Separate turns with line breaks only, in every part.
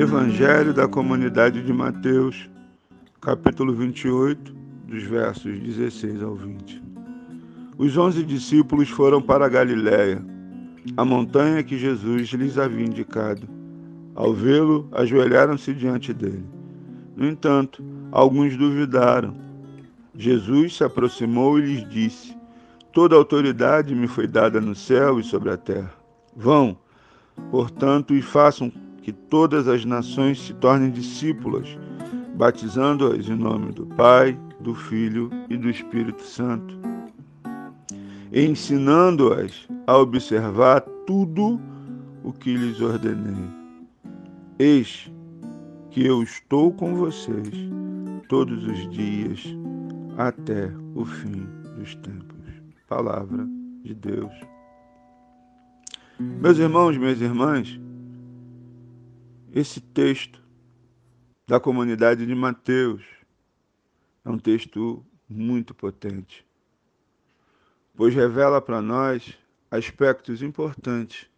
Evangelho da Comunidade de Mateus, capítulo 28, dos versos 16 ao 20. Os onze discípulos foram para a Galiléia, a montanha que Jesus lhes havia indicado. Ao vê-lo, ajoelharam-se diante dele. No entanto, alguns duvidaram. Jesus se aproximou e lhes disse: Toda autoridade me foi dada no céu e sobre a terra. Vão, portanto, e façam que todas as nações se tornem discípulas, batizando-as em nome do Pai, do Filho e do Espírito Santo, ensinando-as a observar tudo o que lhes ordenei. Eis que eu estou com vocês todos os dias até o fim dos tempos. Palavra de Deus. Meus irmãos, minhas irmãs, esse texto da comunidade de Mateus é um texto muito potente, pois revela para nós aspectos importantes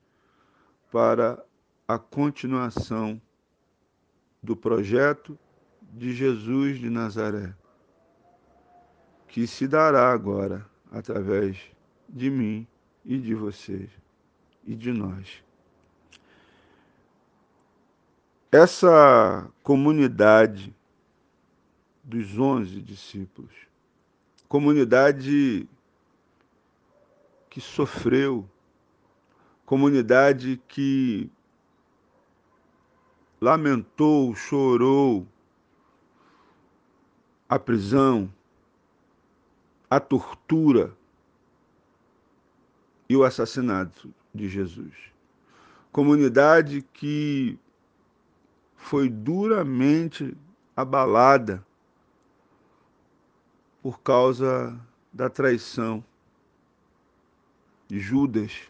para a continuação do projeto de Jesus de Nazaré, que se dará agora através de mim e de vocês e de nós. Essa comunidade dos onze discípulos, comunidade que sofreu, comunidade que lamentou, chorou a prisão, a tortura e o assassinato de Jesus. Comunidade que foi duramente abalada por causa da traição de Judas,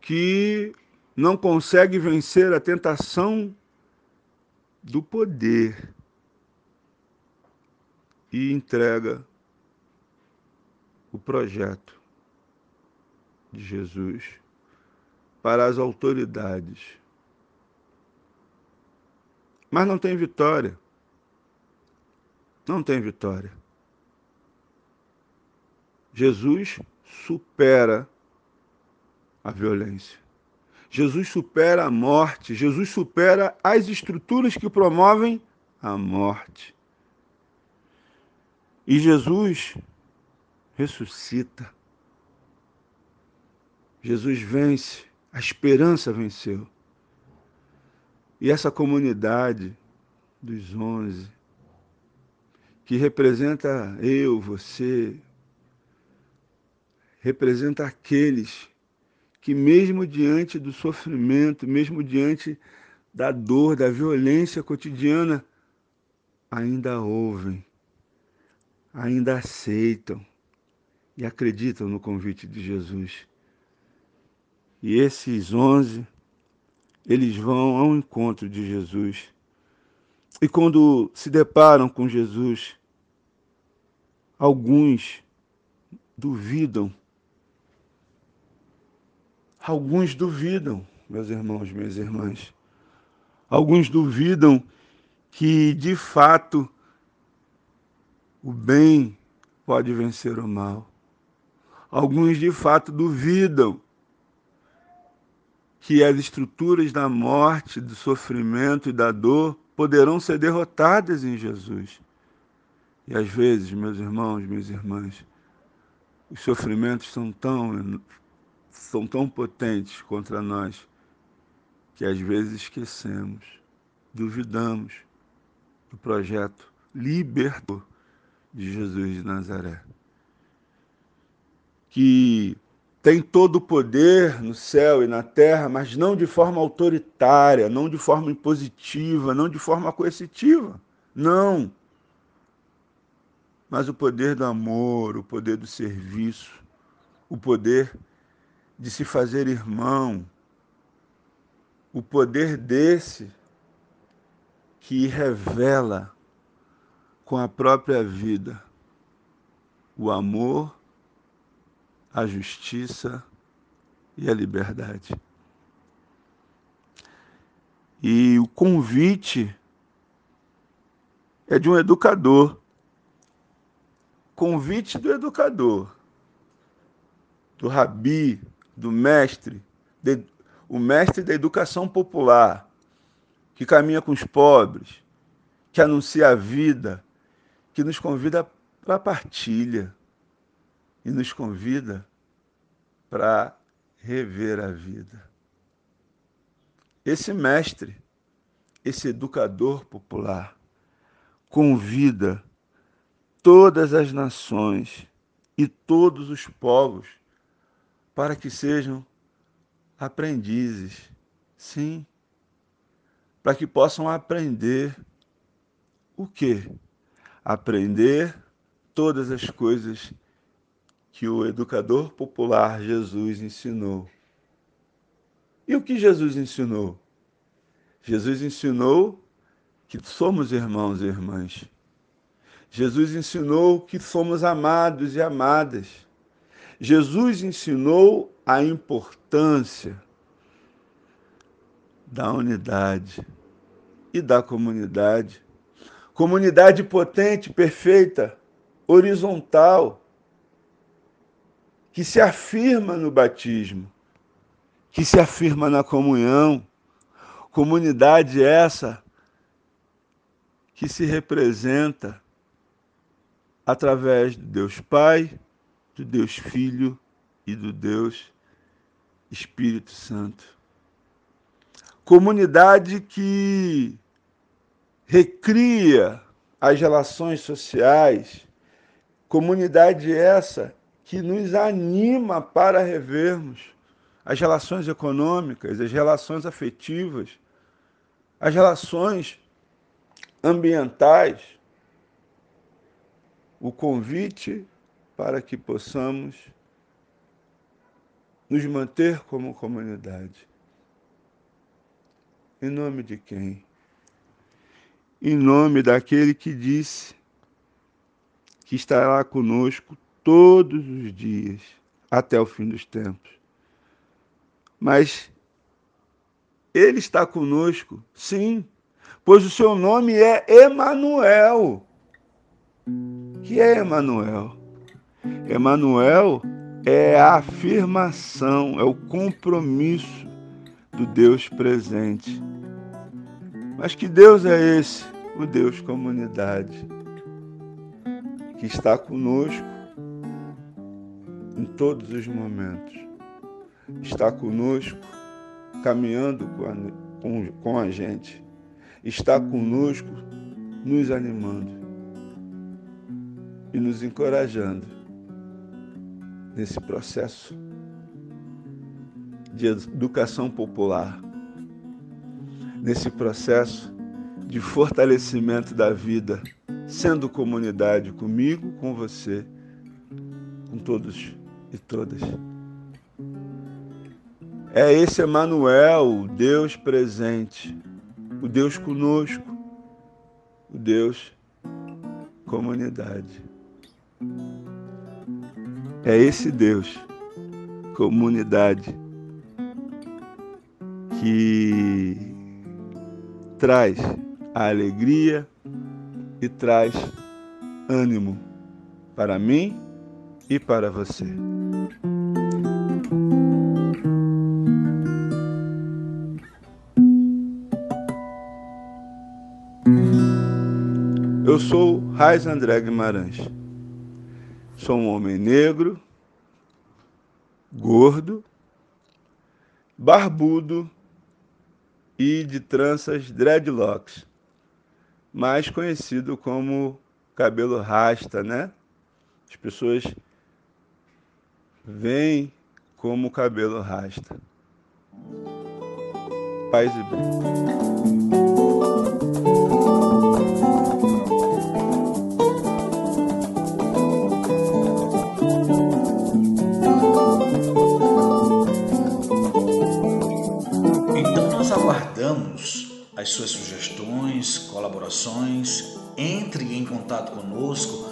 que não consegue vencer a tentação do poder e entrega o projeto de Jesus para as autoridades mas não tem vitória. Não tem vitória. Jesus supera a violência. Jesus supera a morte. Jesus supera as estruturas que promovem a morte. E Jesus ressuscita. Jesus vence. A esperança venceu. E essa comunidade dos onze, que representa eu, você, representa aqueles que, mesmo diante do sofrimento, mesmo diante da dor, da violência cotidiana, ainda ouvem, ainda aceitam e acreditam no convite de Jesus. E esses onze eles vão ao encontro de Jesus. E quando se deparam com Jesus, alguns duvidam. Alguns duvidam, meus irmãos, minhas irmãs. Alguns duvidam que, de fato, o bem pode vencer o mal. Alguns, de fato, duvidam que as estruturas da morte, do sofrimento e da dor poderão ser derrotadas em Jesus. E às vezes, meus irmãos, minhas irmãs, os sofrimentos são tão são tão potentes contra nós que às vezes esquecemos, duvidamos do projeto libertador de Jesus de Nazaré. Que tem todo o poder no céu e na terra, mas não de forma autoritária, não de forma impositiva, não de forma coercitiva. Não. Mas o poder do amor, o poder do serviço, o poder de se fazer irmão, o poder desse que revela com a própria vida o amor, a justiça e a liberdade. E o convite é de um educador. Convite do educador, do rabi, do mestre, de, o mestre da educação popular, que caminha com os pobres, que anuncia a vida, que nos convida para a partilha e nos convida para rever a vida. Esse mestre, esse educador popular, convida todas as nações e todos os povos para que sejam aprendizes, sim, para que possam aprender o quê? Aprender todas as coisas que o educador popular Jesus ensinou. E o que Jesus ensinou? Jesus ensinou que somos irmãos e irmãs. Jesus ensinou que somos amados e amadas. Jesus ensinou a importância da unidade e da comunidade. Comunidade potente, perfeita, horizontal, que se afirma no batismo, que se afirma na comunhão. Comunidade essa que se representa através do Deus Pai, do Deus Filho e do Deus Espírito Santo. Comunidade que recria as relações sociais, comunidade essa que nos anima para revermos as relações econômicas, as relações afetivas, as relações ambientais. O convite para que possamos nos manter como comunidade. Em nome de quem? Em nome daquele que disse que estará conosco todos os dias até o fim dos tempos. Mas ele está conosco, sim, pois o seu nome é Emanuel. Que é Emanuel? Emanuel é a afirmação, é o compromisso do Deus presente. Mas que Deus é esse? O Deus comunidade, que está conosco em todos os momentos. Está conosco, caminhando com a, com, com a gente. Está conosco, nos animando e nos encorajando nesse processo de educação popular, nesse processo de fortalecimento da vida, sendo comunidade comigo, com você, com todos e todas. É esse Emanuel, o Deus presente, o Deus conosco, o Deus comunidade. É esse Deus, comunidade, que traz a alegria e traz ânimo para mim e para você. Eu sou Raiz André Guimarães. Sou um homem negro, gordo, barbudo e de tranças dreadlocks, mais conhecido como cabelo rasta, né? As pessoas veem como cabelo rasta. Paz e bem.
as suas sugestões, colaborações. Entre em contato conosco